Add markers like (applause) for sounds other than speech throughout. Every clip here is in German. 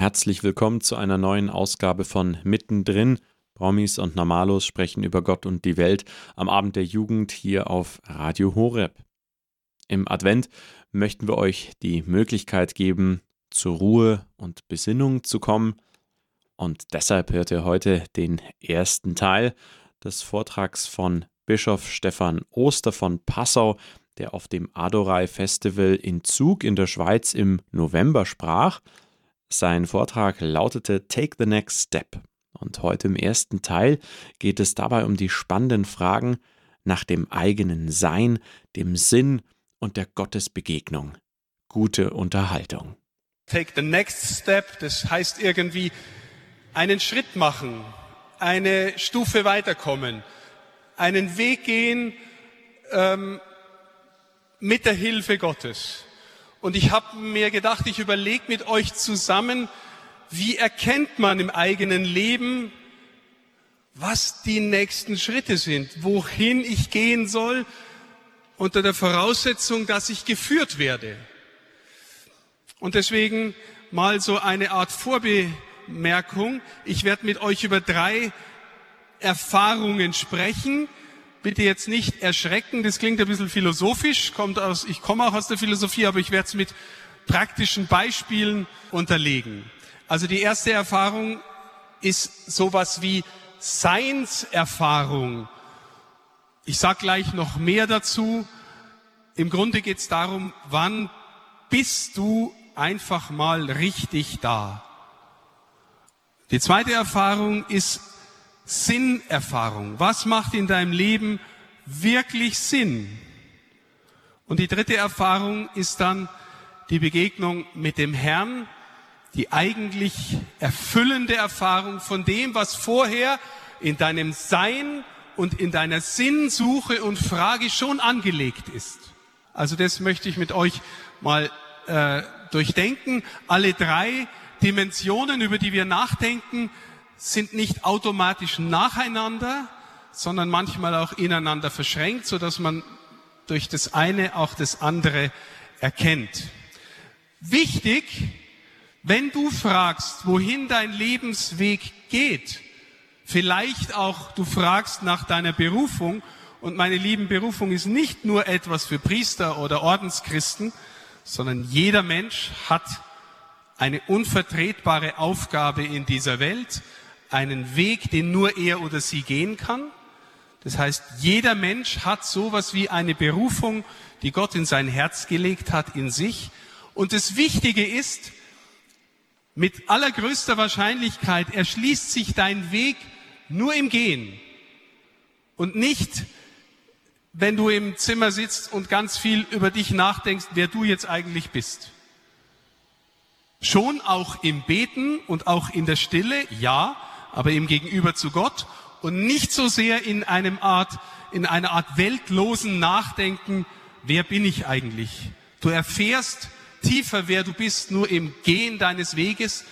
Herzlich willkommen zu einer neuen Ausgabe von Mittendrin. Promis und Normalos sprechen über Gott und die Welt am Abend der Jugend hier auf Radio Horeb. Im Advent möchten wir euch die Möglichkeit geben, zur Ruhe und Besinnung zu kommen. Und deshalb hört ihr heute den ersten Teil des Vortrags von Bischof Stefan Oster von Passau, der auf dem Adorai Festival in Zug in der Schweiz im November sprach. Sein Vortrag lautete Take the Next Step. Und heute im ersten Teil geht es dabei um die spannenden Fragen nach dem eigenen Sein, dem Sinn und der Gottesbegegnung. Gute Unterhaltung. Take the next step, das heißt irgendwie einen Schritt machen, eine Stufe weiterkommen, einen Weg gehen ähm, mit der Hilfe Gottes. Und ich habe mir gedacht, ich überlege mit euch zusammen, wie erkennt man im eigenen Leben, was die nächsten Schritte sind, wohin ich gehen soll, unter der Voraussetzung, dass ich geführt werde. Und deswegen mal so eine Art Vorbemerkung. Ich werde mit euch über drei Erfahrungen sprechen, bitte jetzt nicht erschrecken, das klingt ein bisschen philosophisch, kommt aus, ich komme auch aus der Philosophie, aber ich werde es mit praktischen Beispielen unterlegen. Also die erste Erfahrung ist sowas wie Seinserfahrung. Ich sage gleich noch mehr dazu. Im Grunde geht es darum, wann bist du einfach mal richtig da. Die zweite Erfahrung ist Sinnerfahrung. Was macht in deinem Leben wirklich Sinn? Und die dritte Erfahrung ist dann die Begegnung mit dem Herrn, die eigentlich erfüllende Erfahrung von dem, was vorher in deinem Sein und in deiner Sinnsuche und Frage schon angelegt ist. Also das möchte ich mit euch mal äh, durchdenken. Alle drei Dimensionen, über die wir nachdenken, sind nicht automatisch nacheinander, sondern manchmal auch ineinander verschränkt, so dass man durch das eine auch das andere erkennt. Wichtig, wenn du fragst, wohin dein Lebensweg geht, vielleicht auch du fragst nach deiner Berufung, und meine lieben Berufung ist nicht nur etwas für Priester oder Ordenschristen, sondern jeder Mensch hat eine unvertretbare Aufgabe in dieser Welt, einen Weg, den nur er oder sie gehen kann. Das heißt, jeder Mensch hat sowas wie eine Berufung, die Gott in sein Herz gelegt hat, in sich. Und das Wichtige ist, mit allergrößter Wahrscheinlichkeit erschließt sich dein Weg nur im Gehen und nicht, wenn du im Zimmer sitzt und ganz viel über dich nachdenkst, wer du jetzt eigentlich bist. Schon auch im Beten und auch in der Stille, ja, aber im Gegenüber zu Gott und nicht so sehr in einem Art, in einer Art weltlosen Nachdenken, wer bin ich eigentlich? Du erfährst tiefer, wer du bist, nur im Gehen deines Weges,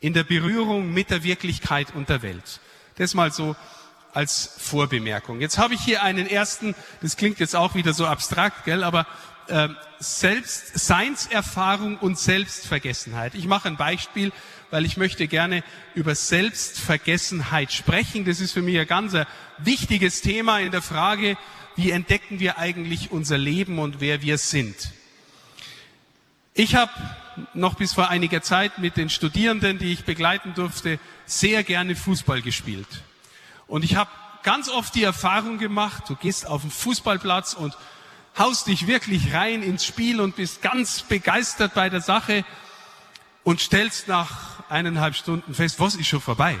in der Berührung mit der Wirklichkeit und der Welt. Das mal so als Vorbemerkung. Jetzt habe ich hier einen ersten, das klingt jetzt auch wieder so abstrakt, gell, aber äh, Selbst, Seinserfahrung und Selbstvergessenheit. Ich mache ein Beispiel weil ich möchte gerne über Selbstvergessenheit sprechen. Das ist für mich ein ganz wichtiges Thema in der Frage, wie entdecken wir eigentlich unser Leben und wer wir sind. Ich habe noch bis vor einiger Zeit mit den Studierenden, die ich begleiten durfte, sehr gerne Fußball gespielt. Und ich habe ganz oft die Erfahrung gemacht, du gehst auf den Fußballplatz und haust dich wirklich rein ins Spiel und bist ganz begeistert bei der Sache und stellst nach eineinhalb Stunden fest, was ist schon vorbei?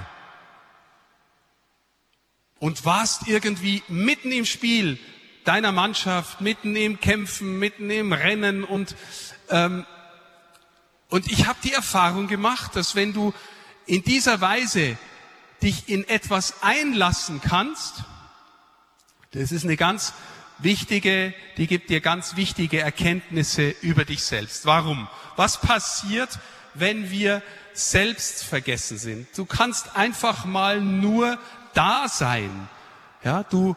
Und warst irgendwie mitten im Spiel deiner Mannschaft, mitten im Kämpfen, mitten im Rennen und ähm, und ich habe die Erfahrung gemacht, dass wenn du in dieser Weise dich in etwas einlassen kannst, das ist eine ganz wichtige, die gibt dir ganz wichtige Erkenntnisse über dich selbst. Warum? Was passiert, wenn wir selbst vergessen sind. Du kannst einfach mal nur da sein. Ja, du,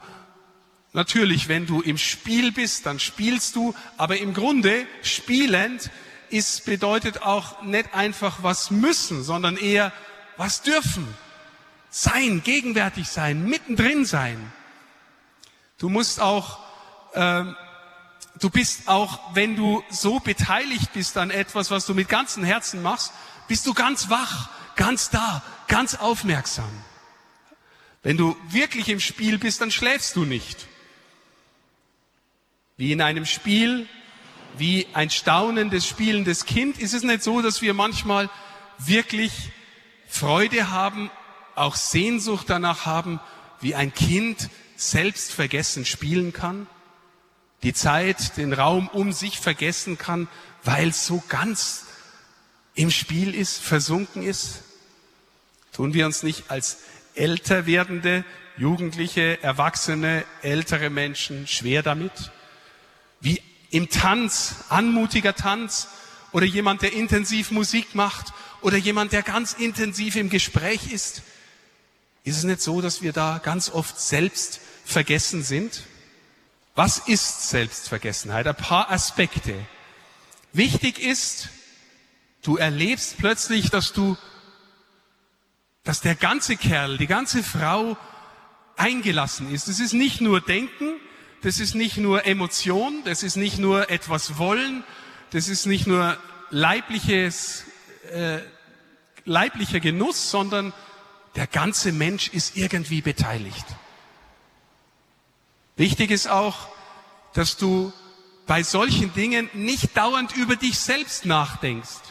natürlich, wenn du im Spiel bist, dann spielst du, aber im Grunde spielend ist, bedeutet auch nicht einfach was müssen, sondern eher was dürfen. Sein, gegenwärtig sein, mittendrin sein. Du musst auch, äh, du bist auch, wenn du so beteiligt bist an etwas, was du mit ganzem Herzen machst, bist du ganz wach, ganz da, ganz aufmerksam. Wenn du wirklich im Spiel bist, dann schläfst du nicht. Wie in einem Spiel, wie ein staunendes, spielendes Kind, ist es nicht so, dass wir manchmal wirklich Freude haben, auch Sehnsucht danach haben, wie ein Kind selbst vergessen spielen kann, die Zeit, den Raum um sich vergessen kann, weil es so ganz im Spiel ist, versunken ist? Tun wir uns nicht als älter werdende, Jugendliche, Erwachsene, ältere Menschen schwer damit? Wie im Tanz, anmutiger Tanz oder jemand, der intensiv Musik macht oder jemand, der ganz intensiv im Gespräch ist? Ist es nicht so, dass wir da ganz oft selbst vergessen sind? Was ist Selbstvergessenheit? Ein paar Aspekte. Wichtig ist, du erlebst plötzlich, dass du, dass der ganze Kerl, die ganze Frau eingelassen ist. Es ist nicht nur Denken, das ist nicht nur Emotion, das ist nicht nur etwas Wollen, das ist nicht nur leibliches, äh, leiblicher Genuss, sondern der ganze Mensch ist irgendwie beteiligt. Wichtig ist auch, dass du bei solchen Dingen nicht dauernd über dich selbst nachdenkst.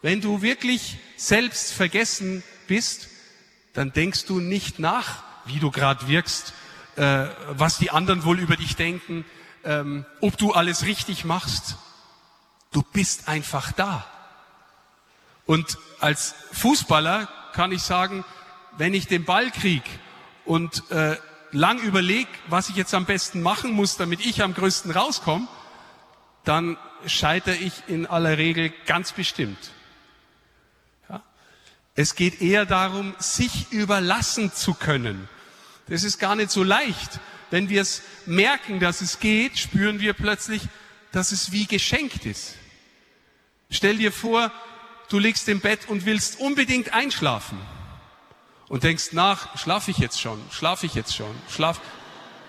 Wenn du wirklich selbst vergessen bist, dann denkst du nicht nach, wie du gerade wirkst, äh, was die anderen wohl über dich denken, ähm, ob du alles richtig machst. Du bist einfach da. Und als Fußballer kann ich sagen, wenn ich den Ball krieg und äh, lang überlege, was ich jetzt am besten machen muss, damit ich am größten rauskomme, dann scheitere ich in aller Regel ganz bestimmt. Ja? Es geht eher darum, sich überlassen zu können. Das ist gar nicht so leicht. Wenn wir es merken, dass es geht, spüren wir plötzlich, dass es wie geschenkt ist. Stell dir vor, du liegst im Bett und willst unbedingt einschlafen und denkst nach, schlafe ich jetzt schon, schlafe ich jetzt schon, schlaf.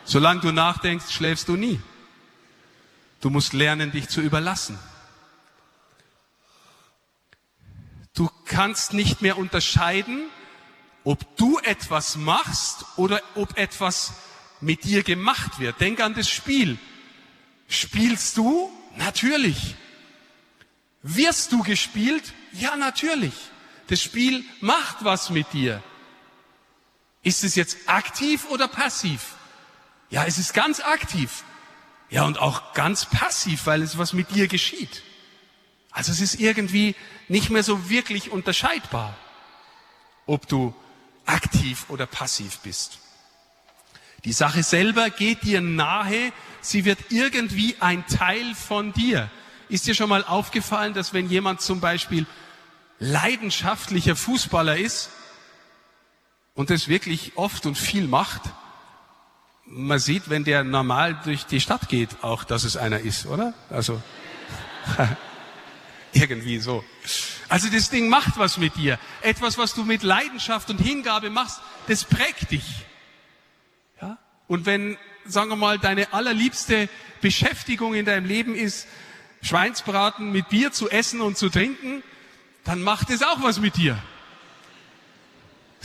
Solange du nachdenkst, schläfst du nie. Du musst lernen, dich zu überlassen. Du kannst nicht mehr unterscheiden, ob du etwas machst oder ob etwas mit dir gemacht wird. Denk an das Spiel. Spielst du? Natürlich. Wirst du gespielt? Ja, natürlich. Das Spiel macht was mit dir. Ist es jetzt aktiv oder passiv? Ja, es ist ganz aktiv. Ja, und auch ganz passiv, weil es was mit dir geschieht. Also es ist irgendwie nicht mehr so wirklich unterscheidbar, ob du aktiv oder passiv bist. Die Sache selber geht dir nahe, sie wird irgendwie ein Teil von dir. Ist dir schon mal aufgefallen, dass wenn jemand zum Beispiel leidenschaftlicher Fußballer ist und das wirklich oft und viel macht, man sieht, wenn der normal durch die Stadt geht, auch, dass es einer ist, oder? Also (laughs) irgendwie so. Also das Ding macht was mit dir. Etwas, was du mit Leidenschaft und Hingabe machst, das prägt dich. Ja? Und wenn, sagen wir mal, deine allerliebste Beschäftigung in deinem Leben ist, Schweinsbraten mit Bier zu essen und zu trinken, dann macht es auch was mit dir.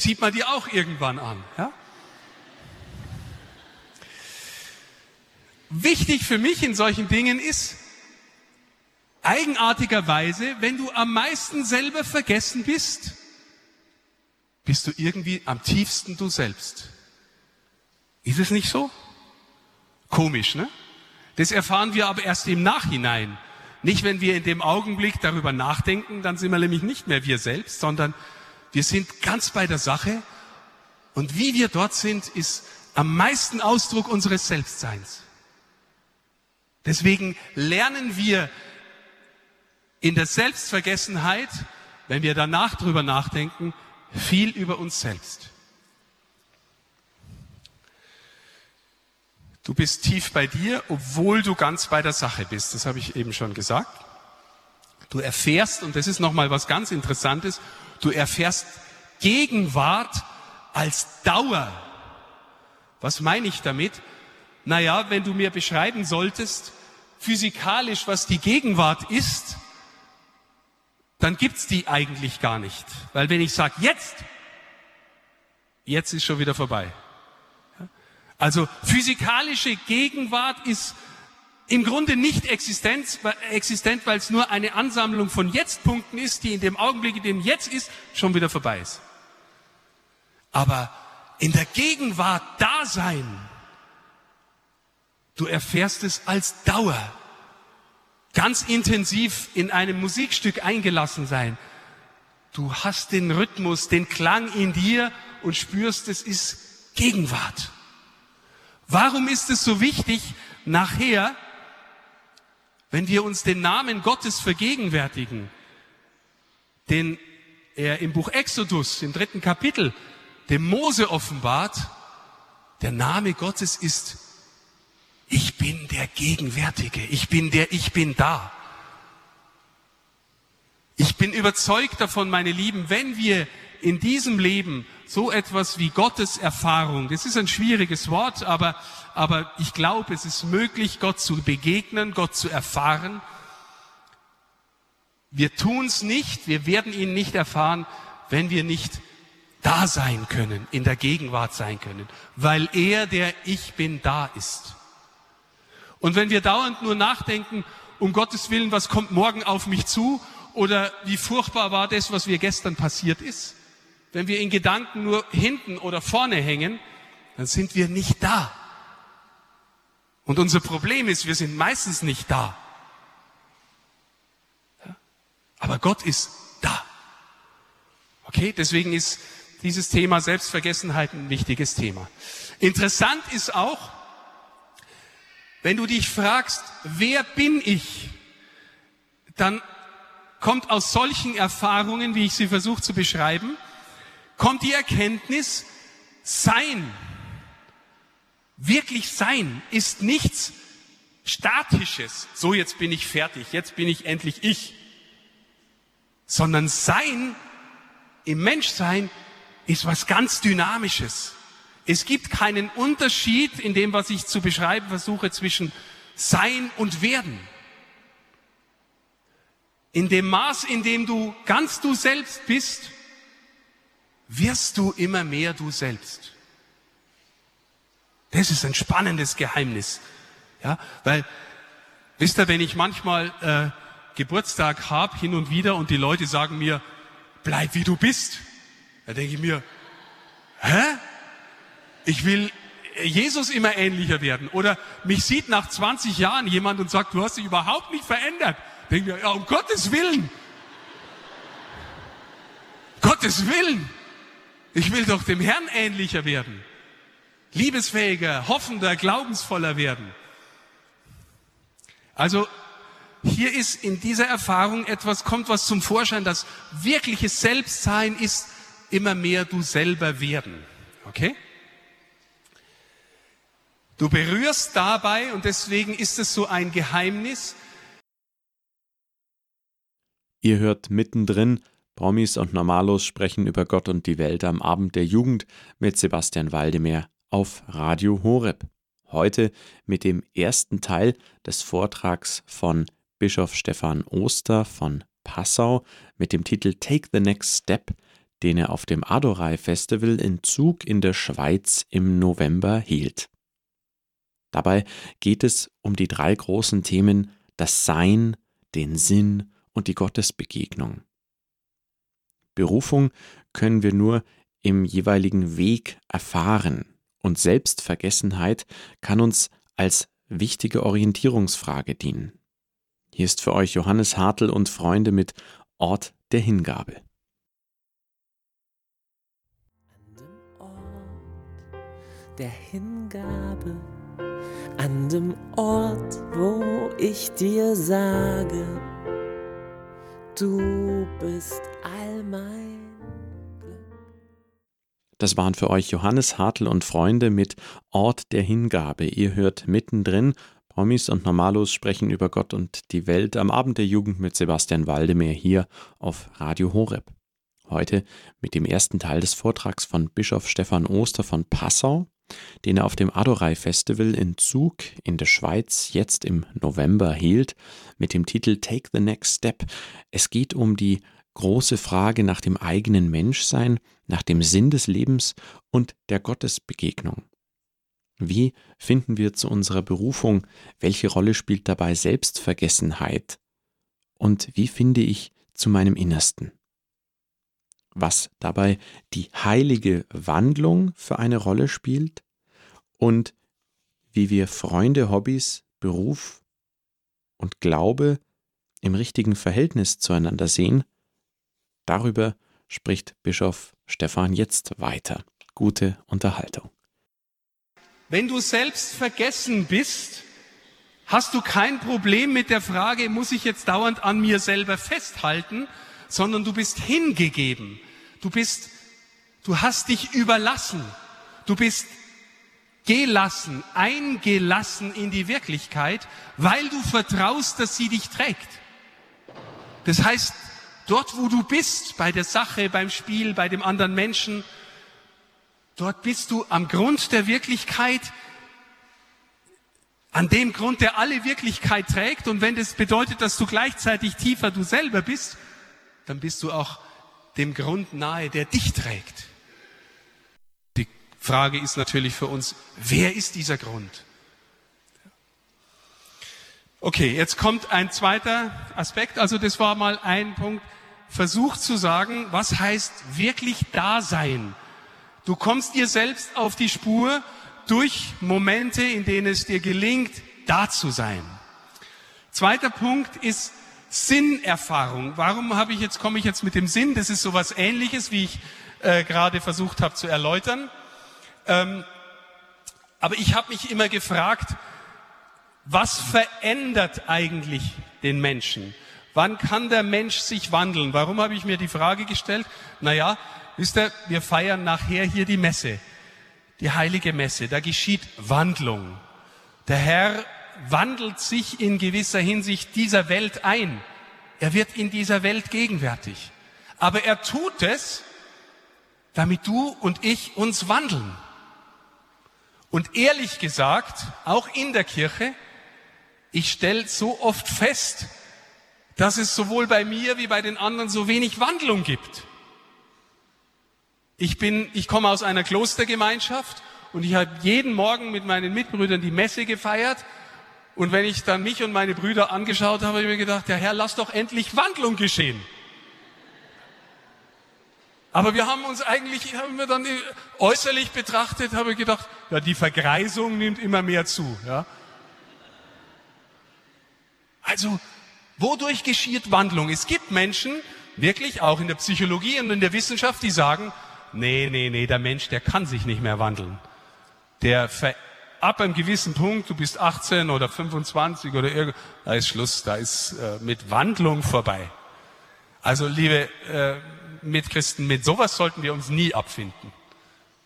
Sieht man dir auch irgendwann an. Ja? Wichtig für mich in solchen Dingen ist, eigenartigerweise, wenn du am meisten selber vergessen bist, bist du irgendwie am tiefsten du selbst. Ist es nicht so? Komisch, ne? Das erfahren wir aber erst im Nachhinein. Nicht, wenn wir in dem Augenblick darüber nachdenken, dann sind wir nämlich nicht mehr wir selbst, sondern wir sind ganz bei der Sache. Und wie wir dort sind, ist am meisten Ausdruck unseres Selbstseins. Deswegen lernen wir in der Selbstvergessenheit, wenn wir danach drüber nachdenken, viel über uns selbst. Du bist tief bei dir, obwohl du ganz bei der Sache bist. Das habe ich eben schon gesagt. Du erfährst, und das ist nochmal was ganz Interessantes, du erfährst Gegenwart als Dauer. Was meine ich damit? Naja, wenn du mir beschreiben solltest, physikalisch, was die Gegenwart ist, dann gibt's die eigentlich gar nicht. Weil wenn ich sage, jetzt, jetzt ist schon wieder vorbei. Also physikalische Gegenwart ist im Grunde nicht existent, existent weil es nur eine Ansammlung von Jetztpunkten ist, die in dem Augenblick, in dem jetzt ist, schon wieder vorbei ist. Aber in der Gegenwart da sein, du erfährst es als Dauer. Ganz intensiv in einem Musikstück eingelassen sein. Du hast den Rhythmus, den Klang in dir und spürst, es ist Gegenwart. Warum ist es so wichtig, nachher wenn wir uns den Namen Gottes vergegenwärtigen, den er im Buch Exodus, im dritten Kapitel, dem Mose offenbart, der Name Gottes ist, ich bin der Gegenwärtige, ich bin der, ich bin da. Ich bin überzeugt davon, meine Lieben, wenn wir in diesem Leben so etwas wie Gottes Erfahrung, das ist ein schwieriges Wort, aber, aber ich glaube, es ist möglich, Gott zu begegnen, Gott zu erfahren. Wir tun es nicht, wir werden ihn nicht erfahren, wenn wir nicht da sein können, in der Gegenwart sein können, weil er der Ich bin da ist. Und wenn wir dauernd nur nachdenken, um Gottes Willen, was kommt morgen auf mich zu oder wie furchtbar war das, was mir gestern passiert ist, wenn wir in Gedanken nur hinten oder vorne hängen, dann sind wir nicht da. Und unser Problem ist, wir sind meistens nicht da. Aber Gott ist da. Okay, deswegen ist dieses Thema Selbstvergessenheit ein wichtiges Thema. Interessant ist auch, wenn du dich fragst, wer bin ich, dann kommt aus solchen Erfahrungen, wie ich sie versuche zu beschreiben, kommt die Erkenntnis, sein, wirklich sein, ist nichts Statisches. So, jetzt bin ich fertig, jetzt bin ich endlich ich. Sondern sein, im Menschsein, ist was ganz Dynamisches. Es gibt keinen Unterschied in dem, was ich zu beschreiben versuche, zwischen Sein und Werden. In dem Maß, in dem du ganz du selbst bist, wirst du immer mehr du selbst. Das ist ein spannendes Geheimnis. Ja, weil, wisst ihr, wenn ich manchmal äh, Geburtstag habe, hin und wieder, und die Leute sagen mir, bleib wie du bist, da denke ich mir, hä? Ich will Jesus immer ähnlicher werden. Oder mich sieht nach 20 Jahren jemand und sagt, du hast dich überhaupt nicht verändert. Denke mir, ja, um Gottes Willen. Gottes Willen. Ich will doch dem Herrn ähnlicher werden. Liebesfähiger, hoffender, glaubensvoller werden. Also hier ist in dieser Erfahrung etwas, kommt was zum Vorschein, das wirkliches Selbstsein ist immer mehr du selber werden. Okay? Du berührst dabei, und deswegen ist es so ein Geheimnis. Ihr hört mittendrin Promis und Normalos sprechen über Gott und die Welt am Abend der Jugend mit Sebastian Waldemar auf Radio Horeb. Heute mit dem ersten Teil des Vortrags von Bischof Stefan Oster von Passau mit dem Titel Take the Next Step, den er auf dem Adorai Festival in Zug in der Schweiz im November hielt. Dabei geht es um die drei großen Themen das Sein, den Sinn und die Gottesbegegnung. Berufung können wir nur im jeweiligen Weg erfahren und Selbstvergessenheit kann uns als wichtige Orientierungsfrage dienen. Hier ist für euch Johannes Hartl und Freunde mit Ort der Hingabe. An dem Ort der Hingabe, an dem Ort, wo ich dir sage, du bist all mein Glück. Das waren für euch Johannes Hartl und Freunde mit Ort der Hingabe. Ihr hört mittendrin Promis und Normalos sprechen über Gott und die Welt am Abend der Jugend mit Sebastian Waldemeyer hier auf Radio Horeb. Heute mit dem ersten Teil des Vortrags von Bischof Stefan Oster von Passau, den er auf dem Adorei Festival in Zug in der Schweiz jetzt im November hielt, mit dem Titel Take the Next Step. Es geht um die große Frage nach dem eigenen Menschsein, nach dem Sinn des Lebens und der Gottesbegegnung. Wie finden wir zu unserer Berufung? Welche Rolle spielt dabei Selbstvergessenheit? Und wie finde ich zu meinem Innersten? Was dabei die heilige Wandlung für eine Rolle spielt und wie wir Freunde, Hobbys, Beruf und Glaube im richtigen Verhältnis zueinander sehen, darüber spricht Bischof Stephan jetzt weiter. Gute Unterhaltung. Wenn du selbst vergessen bist, hast du kein Problem mit der Frage, muss ich jetzt dauernd an mir selber festhalten, sondern du bist hingegeben. Du bist, du hast dich überlassen. Du bist gelassen, eingelassen in die Wirklichkeit, weil du vertraust, dass sie dich trägt. Das heißt, dort wo du bist, bei der Sache, beim Spiel, bei dem anderen Menschen, Dort bist du am Grund der Wirklichkeit, an dem Grund, der alle Wirklichkeit trägt. Und wenn das bedeutet, dass du gleichzeitig tiefer du selber bist, dann bist du auch dem Grund nahe, der dich trägt. Die Frage ist natürlich für uns, wer ist dieser Grund? Okay, jetzt kommt ein zweiter Aspekt. Also das war mal ein Punkt. Versuch zu sagen, was heißt wirklich Dasein? Du kommst dir selbst auf die Spur durch Momente, in denen es dir gelingt, da zu sein. Zweiter Punkt ist Sinnerfahrung. Warum habe ich jetzt komme ich jetzt mit dem Sinn? Das ist sowas Ähnliches, wie ich äh, gerade versucht habe zu erläutern. Ähm, aber ich habe mich immer gefragt, was verändert eigentlich den Menschen? Wann kann der Mensch sich wandeln? Warum habe ich mir die Frage gestellt? Naja, wisst ihr, wir feiern nachher hier die Messe, die heilige Messe. Da geschieht Wandlung. Der Herr wandelt sich in gewisser Hinsicht dieser Welt ein. Er wird in dieser Welt gegenwärtig. Aber er tut es, damit du und ich uns wandeln. Und ehrlich gesagt, auch in der Kirche, ich stelle so oft fest, dass es sowohl bei mir wie bei den anderen so wenig Wandlung gibt. Ich bin, ich komme aus einer Klostergemeinschaft und ich habe jeden Morgen mit meinen Mitbrüdern die Messe gefeiert. Und wenn ich dann mich und meine Brüder angeschaut habe, habe ich mir gedacht, der Herr, lass doch endlich Wandlung geschehen. Aber wir haben uns eigentlich, haben wir dann äußerlich betrachtet, habe ich gedacht, ja, die Vergreisung nimmt immer mehr zu, ja. Also, wodurch geschieht Wandlung? Es gibt Menschen, wirklich auch in der Psychologie und in der Wissenschaft, die sagen, nee, nee, nee, der Mensch, der kann sich nicht mehr wandeln. Der ver ab einem gewissen Punkt, du bist 18 oder 25 oder irgend, da ist Schluss, da ist äh, mit Wandlung vorbei. Also liebe äh, Mitchristen, mit sowas sollten wir uns nie abfinden.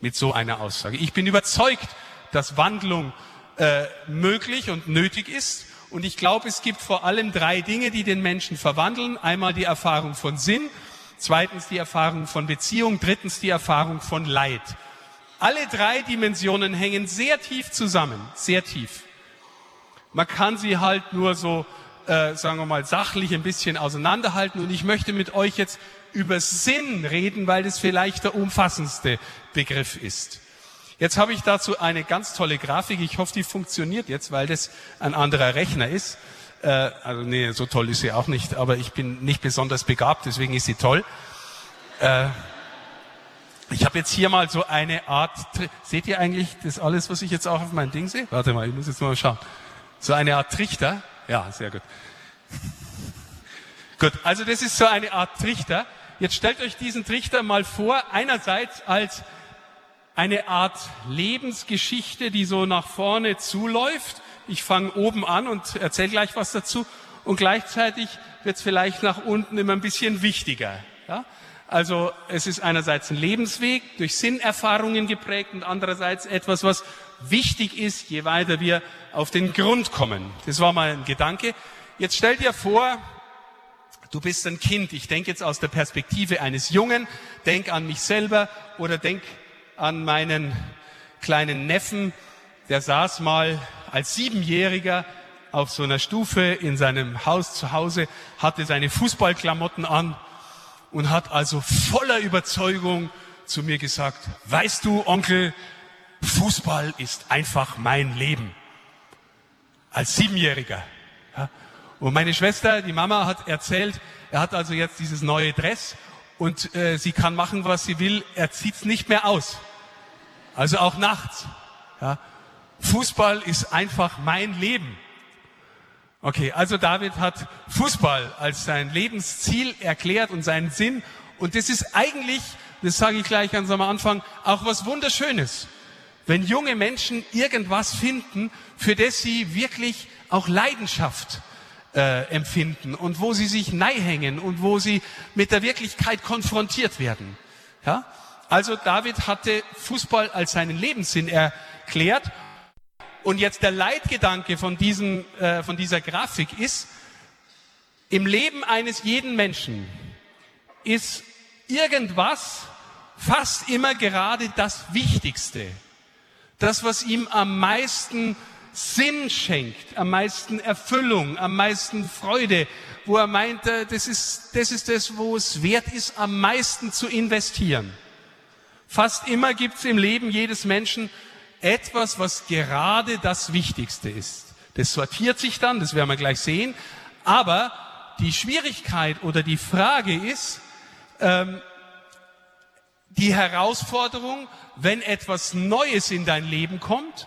Mit so einer Aussage. Ich bin überzeugt, dass Wandlung äh, möglich und nötig ist. Und ich glaube, es gibt vor allem drei Dinge, die den Menschen verwandeln. Einmal die Erfahrung von Sinn, zweitens die Erfahrung von Beziehung, drittens die Erfahrung von Leid. Alle drei Dimensionen hängen sehr tief zusammen, sehr tief. Man kann sie halt nur so, äh, sagen wir mal, sachlich ein bisschen auseinanderhalten. Und ich möchte mit euch jetzt über Sinn reden, weil das vielleicht der umfassendste Begriff ist. Jetzt habe ich dazu eine ganz tolle Grafik. Ich hoffe, die funktioniert jetzt, weil das ein anderer Rechner ist. Äh, also nee, so toll ist sie auch nicht, aber ich bin nicht besonders begabt, deswegen ist sie toll. Äh, ich habe jetzt hier mal so eine Art, seht ihr eigentlich das alles, was ich jetzt auch auf mein Ding sehe? Warte mal, ich muss jetzt mal schauen. So eine Art Trichter. Ja, sehr gut. gut, also das ist so eine Art Trichter. Jetzt stellt euch diesen Trichter mal vor, einerseits als eine Art Lebensgeschichte, die so nach vorne zuläuft ich fange oben an und erzähle gleich was dazu. Und gleichzeitig wird es vielleicht nach unten immer ein bisschen wichtiger. Ja? Also es ist einerseits ein Lebensweg durch Sinnerfahrungen geprägt und andererseits etwas, was wichtig ist, je weiter wir auf den Grund kommen. Das war mal ein Gedanke. Jetzt stell dir vor, du bist ein Kind. Ich denke jetzt aus der Perspektive eines Jungen. Denk an mich selber oder denk an meinen kleinen Neffen. Der saß mal als Siebenjähriger auf so einer Stufe in seinem Haus zu Hause, hatte seine Fußballklamotten an und hat also voller Überzeugung zu mir gesagt, weißt du, Onkel, Fußball ist einfach mein Leben. Als Siebenjähriger. Ja. Und meine Schwester, die Mama, hat erzählt, er hat also jetzt dieses neue Dress und äh, sie kann machen, was sie will. Er zieht's nicht mehr aus. Also auch nachts. Ja. Fußball ist einfach mein Leben. Okay, also David hat Fußball als sein Lebensziel erklärt und seinen Sinn. Und das ist eigentlich, das sage ich gleich ganz am Anfang, auch was Wunderschönes. Wenn junge Menschen irgendwas finden, für das sie wirklich auch Leidenschaft äh, empfinden und wo sie sich neihängen und wo sie mit der Wirklichkeit konfrontiert werden. Ja? Also David hatte Fußball als seinen Lebenssinn erklärt und jetzt der Leitgedanke von, diesem, äh, von dieser Grafik ist, im Leben eines jeden Menschen ist irgendwas fast immer gerade das Wichtigste. Das, was ihm am meisten Sinn schenkt, am meisten Erfüllung, am meisten Freude, wo er meint, äh, das ist, das ist das, wo es wert ist, am meisten zu investieren. Fast immer gibt es im Leben jedes Menschen etwas, was gerade das Wichtigste ist. Das sortiert sich dann, das werden wir gleich sehen. Aber die Schwierigkeit oder die Frage ist, ähm, die Herausforderung, wenn etwas Neues in dein Leben kommt,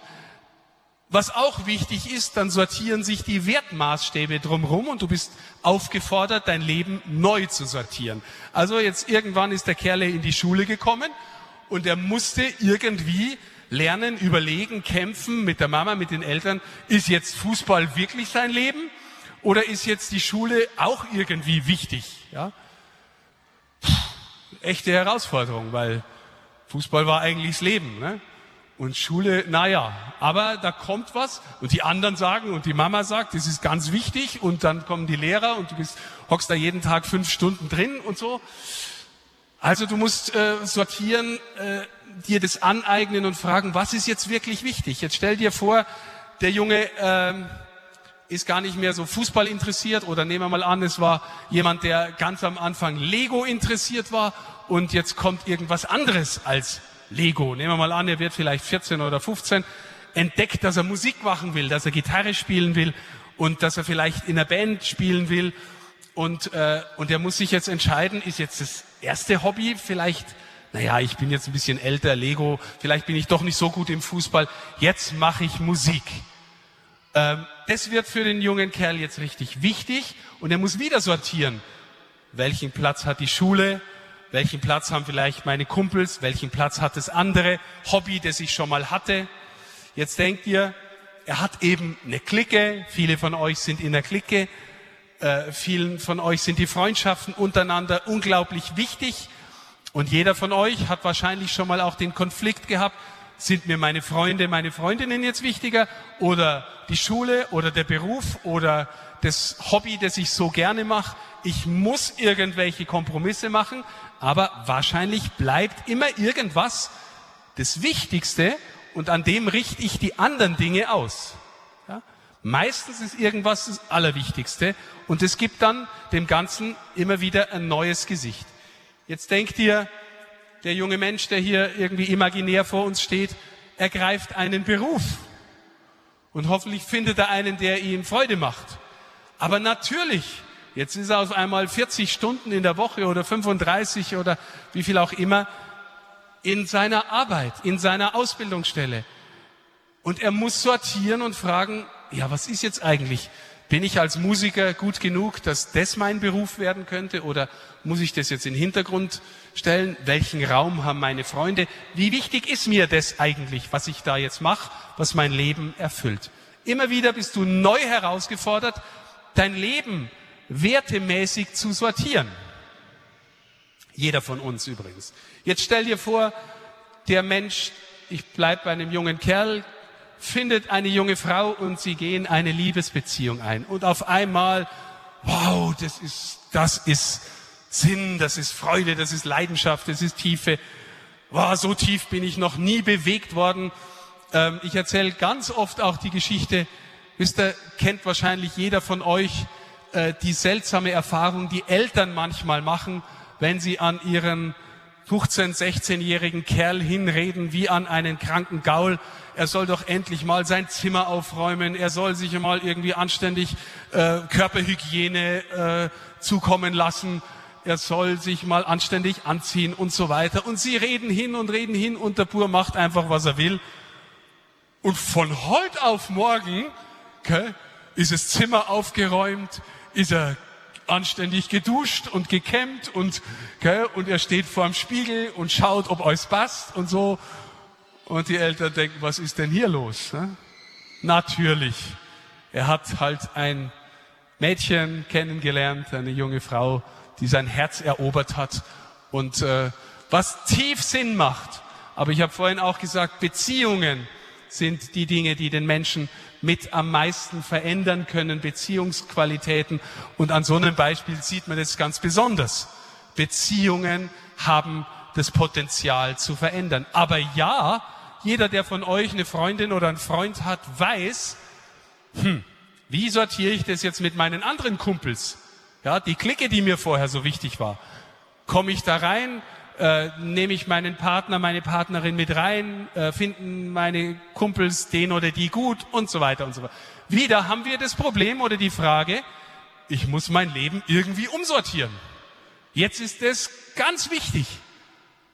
was auch wichtig ist, dann sortieren sich die Wertmaßstäbe drumherum und du bist aufgefordert, dein Leben neu zu sortieren. Also jetzt irgendwann ist der Kerle in die Schule gekommen und er musste irgendwie lernen, überlegen, kämpfen mit der Mama, mit den Eltern. Ist jetzt Fußball wirklich sein Leben? Oder ist jetzt die Schule auch irgendwie wichtig? Ja? Echte Herausforderung, weil Fußball war eigentlich das Leben. Ne? Und Schule, naja, aber da kommt was und die anderen sagen und die Mama sagt, das ist ganz wichtig und dann kommen die Lehrer und du bist, hockst da jeden Tag fünf Stunden drin und so. Also du musst äh, sortieren, äh, dir das aneignen und fragen, was ist jetzt wirklich wichtig? Jetzt stell dir vor, der Junge ähm, ist gar nicht mehr so Fußball interessiert oder nehmen wir mal an, es war jemand, der ganz am Anfang Lego interessiert war und jetzt kommt irgendwas anderes als Lego. Nehmen wir mal an, er wird vielleicht 14 oder 15, entdeckt, dass er Musik machen will, dass er Gitarre spielen will und dass er vielleicht in einer Band spielen will und, äh, und er muss sich jetzt entscheiden, ist jetzt das erste Hobby vielleicht naja, ich bin jetzt ein bisschen älter, Lego, vielleicht bin ich doch nicht so gut im Fußball, jetzt mache ich Musik. Ähm, das wird für den jungen Kerl jetzt richtig wichtig und er muss wieder sortieren. Welchen Platz hat die Schule? Welchen Platz haben vielleicht meine Kumpels? Welchen Platz hat das andere Hobby, das ich schon mal hatte? Jetzt denkt ihr, er hat eben eine Clique. Viele von euch sind in der Clique. Äh, vielen von euch sind die Freundschaften untereinander unglaublich wichtig. Und jeder von euch hat wahrscheinlich schon mal auch den Konflikt gehabt, sind mir meine Freunde, meine Freundinnen jetzt wichtiger oder die Schule oder der Beruf oder das Hobby, das ich so gerne mache. Ich muss irgendwelche Kompromisse machen, aber wahrscheinlich bleibt immer irgendwas das Wichtigste und an dem richte ich die anderen Dinge aus. Meistens ist irgendwas das Allerwichtigste und es gibt dann dem Ganzen immer wieder ein neues Gesicht. Jetzt denkt ihr, der junge Mensch, der hier irgendwie imaginär vor uns steht, ergreift einen Beruf. Und hoffentlich findet er einen, der ihm Freude macht. Aber natürlich, jetzt ist er auf einmal 40 Stunden in der Woche oder 35 oder wie viel auch immer in seiner Arbeit, in seiner Ausbildungsstelle. Und er muss sortieren und fragen, ja, was ist jetzt eigentlich bin ich als Musiker gut genug, dass das mein Beruf werden könnte? Oder muss ich das jetzt in den Hintergrund stellen? Welchen Raum haben meine Freunde? Wie wichtig ist mir das eigentlich, was ich da jetzt mache, was mein Leben erfüllt? Immer wieder bist du neu herausgefordert, dein Leben wertemäßig zu sortieren. Jeder von uns übrigens. Jetzt stell dir vor, der Mensch, ich bleib bei einem jungen Kerl, findet eine junge Frau und sie gehen eine Liebesbeziehung ein. Und auf einmal, wow, das ist, das ist Sinn, das ist Freude, das ist Leidenschaft, das ist Tiefe. Wow, so tief bin ich noch nie bewegt worden. Ähm, ich erzähle ganz oft auch die Geschichte, wisst ihr, kennt wahrscheinlich jeder von euch äh, die seltsame Erfahrung, die Eltern manchmal machen, wenn sie an ihren 15-, 16-jährigen Kerl hinreden wie an einen kranken Gaul. Er soll doch endlich mal sein Zimmer aufräumen. Er soll sich mal irgendwie anständig äh, Körperhygiene äh, zukommen lassen. Er soll sich mal anständig anziehen und so weiter. Und sie reden hin und reden hin und der Bur macht einfach, was er will. Und von heute auf morgen okay, ist das Zimmer aufgeräumt, ist er anständig geduscht und gekämmt und, gell, und er steht vor dem Spiegel und schaut, ob alles passt und so. Und die Eltern denken, was ist denn hier los? Natürlich. Er hat halt ein Mädchen kennengelernt, eine junge Frau, die sein Herz erobert hat und äh, was tief Sinn macht. Aber ich habe vorhin auch gesagt, Beziehungen sind die Dinge, die den Menschen mit am meisten verändern können, Beziehungsqualitäten. Und an so einem Beispiel sieht man es ganz besonders. Beziehungen haben das Potenzial zu verändern. Aber ja, jeder, der von euch eine Freundin oder einen Freund hat, weiß, hm, wie sortiere ich das jetzt mit meinen anderen Kumpels? Ja, die Clique, die mir vorher so wichtig war. Komme ich da rein? äh, nehme ich meinen Partner, meine Partnerin mit rein, äh, finden meine Kumpels den oder die gut und so weiter und so weiter. Wieder haben wir das Problem oder die Frage, ich muss mein Leben irgendwie umsortieren. Jetzt ist es ganz wichtig.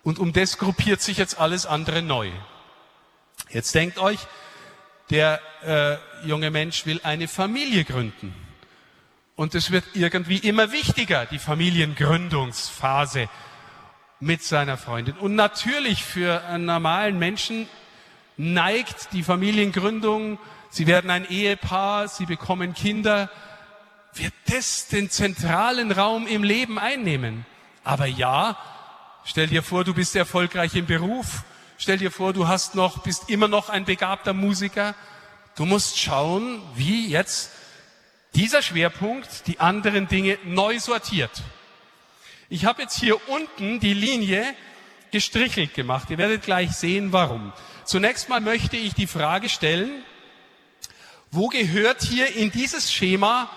Und um das gruppiert sich jetzt alles andere neu. Jetzt denkt euch, der äh, junge Mensch will eine Familie gründen. Und es wird irgendwie immer wichtiger, die Familiengründungsphase mit seiner Freundin. Und natürlich für einen normalen Menschen neigt die Familiengründung, sie werden ein Ehepaar, sie bekommen Kinder, wird das den zentralen Raum im Leben einnehmen. Aber ja, stell dir vor, du bist erfolgreich im Beruf, stell dir vor, du hast noch, bist immer noch ein begabter Musiker. Du musst schauen, wie jetzt dieser Schwerpunkt die anderen Dinge neu sortiert. Ich habe jetzt hier unten die Linie gestrichelt gemacht. Ihr werdet gleich sehen, warum. Zunächst mal möchte ich die Frage stellen, wo gehört hier in dieses Schema,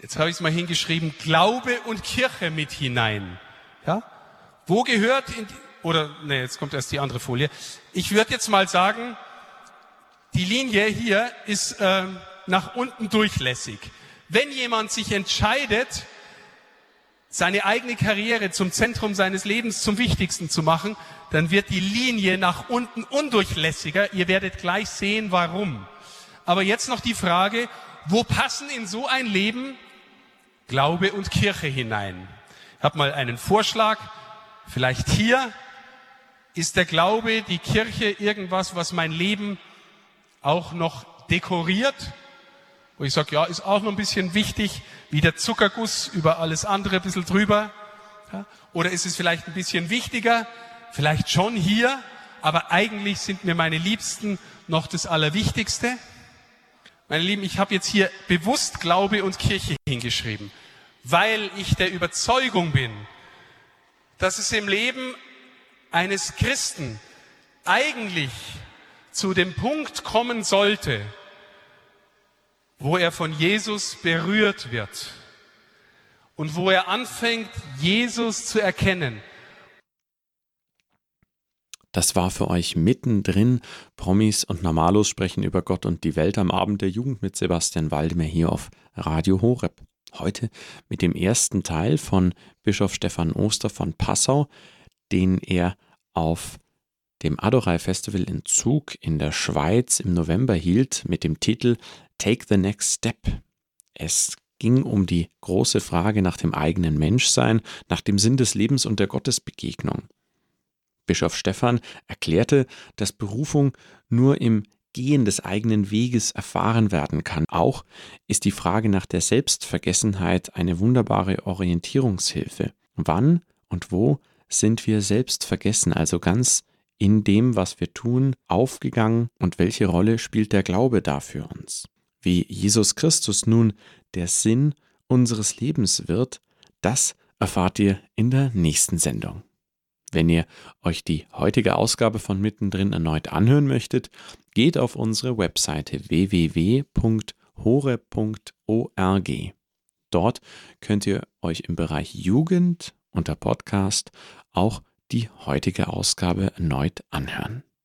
jetzt habe ich es mal hingeschrieben, Glaube und Kirche mit hinein? Ja? Wo gehört in, oder, ne, jetzt kommt erst die andere Folie. Ich würde jetzt mal sagen, die Linie hier ist äh, nach unten durchlässig. Wenn jemand sich entscheidet, seine eigene Karriere zum Zentrum seines Lebens zum Wichtigsten zu machen, dann wird die Linie nach unten undurchlässiger. Ihr werdet gleich sehen, warum. Aber jetzt noch die Frage, wo passen in so ein Leben Glaube und Kirche hinein? Ich habe mal einen Vorschlag. Vielleicht hier ist der Glaube, die Kirche irgendwas, was mein Leben auch noch dekoriert, wo ich sage, ja, ist auch noch ein bisschen wichtig, wie der Zuckerguss über alles andere ein bisschen drüber. Ja? Oder ist es vielleicht ein bisschen wichtiger, vielleicht schon hier, aber eigentlich sind mir meine Liebsten noch das Allerwichtigste. Meine Lieben, ich habe jetzt hier bewusst Glaube und Kirche hingeschrieben, weil ich der Überzeugung bin, dass es im Leben eines Christen eigentlich zu dem Punkt kommen sollte, wo er von Jesus berührt wird und wo er anfängt, Jesus zu erkennen. Das war für euch mittendrin. Promis und Normalos sprechen über Gott und die Welt am Abend der Jugend mit Sebastian Waldemar hier auf Radio Horeb. Heute mit dem ersten Teil von Bischof Stefan Oster von Passau, den er auf dem Adorei Festival in Zug in der Schweiz im November hielt mit dem Titel Take the Next Step. Es ging um die große Frage nach dem eigenen Menschsein, nach dem Sinn des Lebens und der Gottesbegegnung. Bischof Stephan erklärte, dass Berufung nur im Gehen des eigenen Weges erfahren werden kann. Auch ist die Frage nach der Selbstvergessenheit eine wunderbare Orientierungshilfe. Wann und wo sind wir selbst vergessen, also ganz in dem, was wir tun, aufgegangen und welche Rolle spielt der Glaube da für uns? Wie Jesus Christus nun der Sinn unseres Lebens wird, das erfahrt ihr in der nächsten Sendung. Wenn ihr euch die heutige Ausgabe von Mittendrin erneut anhören möchtet, geht auf unsere Webseite www.hore.org. Dort könnt ihr euch im Bereich Jugend unter Podcast auch die heutige Ausgabe erneut anhören.